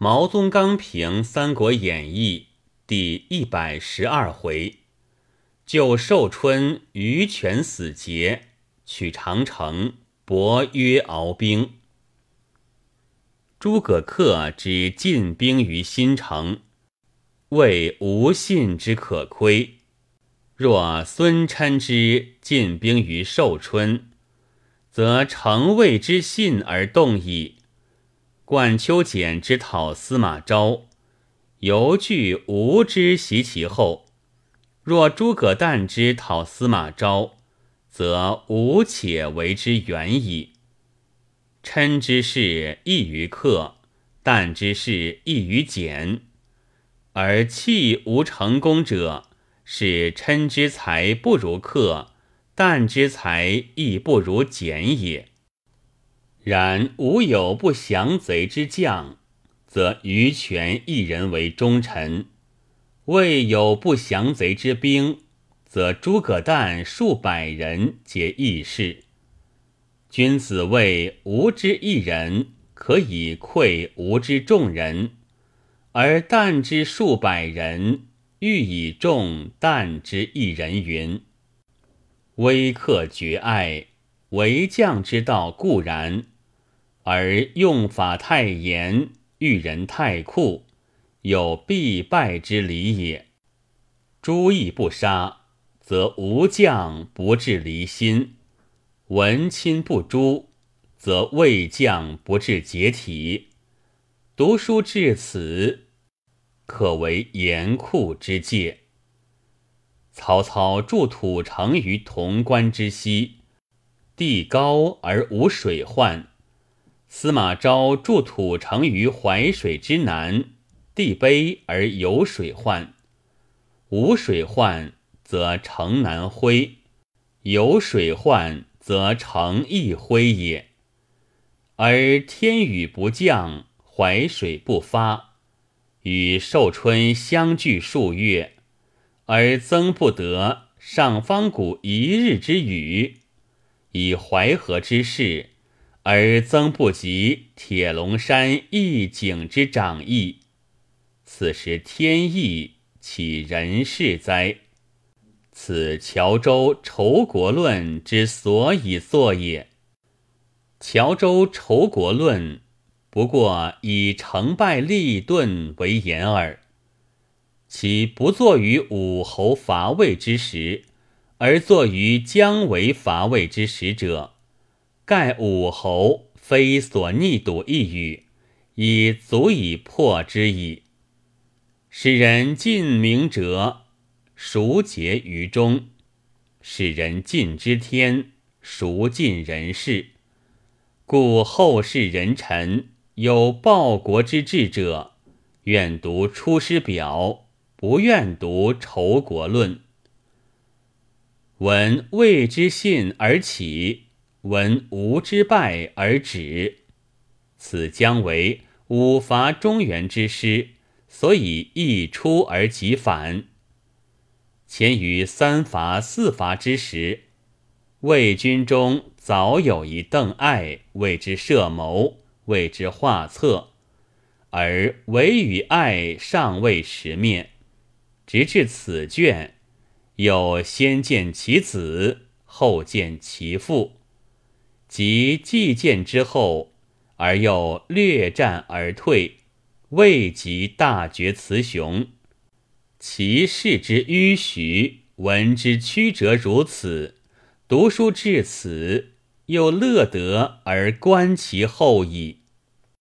毛宗刚评《三国演义》第一百十二回，救寿春于权死节，取长城，伯约敖兵。诸葛恪之进兵于新城，谓无信之可窥。若孙琛之进兵于寿春，则诚谓之信而动矣。冠秋俭之讨司马昭，犹惧吾之袭其后；若诸葛诞之讨司马昭，则吾且为之远矣。琛之事异于客，诞之事异于简，而弃无成功者。是琛之才不如客，旦之才亦不如简也。然吾有不降贼之将，则于权一人为忠臣；未有不降贼之兵，则诸葛诞数百人皆义士。君子谓吾之一人，可以愧吾之众人，而旦之数百人。欲以重旦之一人云：“威克绝爱，为将之道固然，而用法太严，遇人太酷，有必败之理也。诸义不杀，则无将不至离心；文亲不诛，则魏将不至解体。读书至此。”可为严酷之戒。曹操筑土城于潼关之西，地高而无水患；司马昭筑土城于淮水之南，地卑而有水患。无水患，则城难恢；有水患，则城易恢也。而天雨不降，淮水不发。与寿春相距数月，而增不得上方谷一日之雨；以淮河之势，而曾不及铁龙山一景之长义。此时天意，岂人事哉？此乔州仇国论之所以作也。乔州仇国论。不过以成败立顿为言耳。其不作于武侯伐魏之时，而作于姜维伐魏之时者，盖武侯非所逆睹一语，已足以破之矣。使人尽明哲，孰结于中？使人尽知天，孰尽人事？故后世人臣。有报国之志者，愿读《出师表》，不愿读《仇国论》。闻魏之信而起，闻吴之败而止。此将为五伐中原之师，所以一出而即反。前于三伐四伐之时，魏军中早有一邓艾为之设谋。为之画策，而唯与爱尚未识面，直至此卷，有先见其子，后见其父，即既见之后，而又略战而退，未及大决雌雄。其视之迂徐，闻之曲折如此，读书至此，又乐得而观其后矣。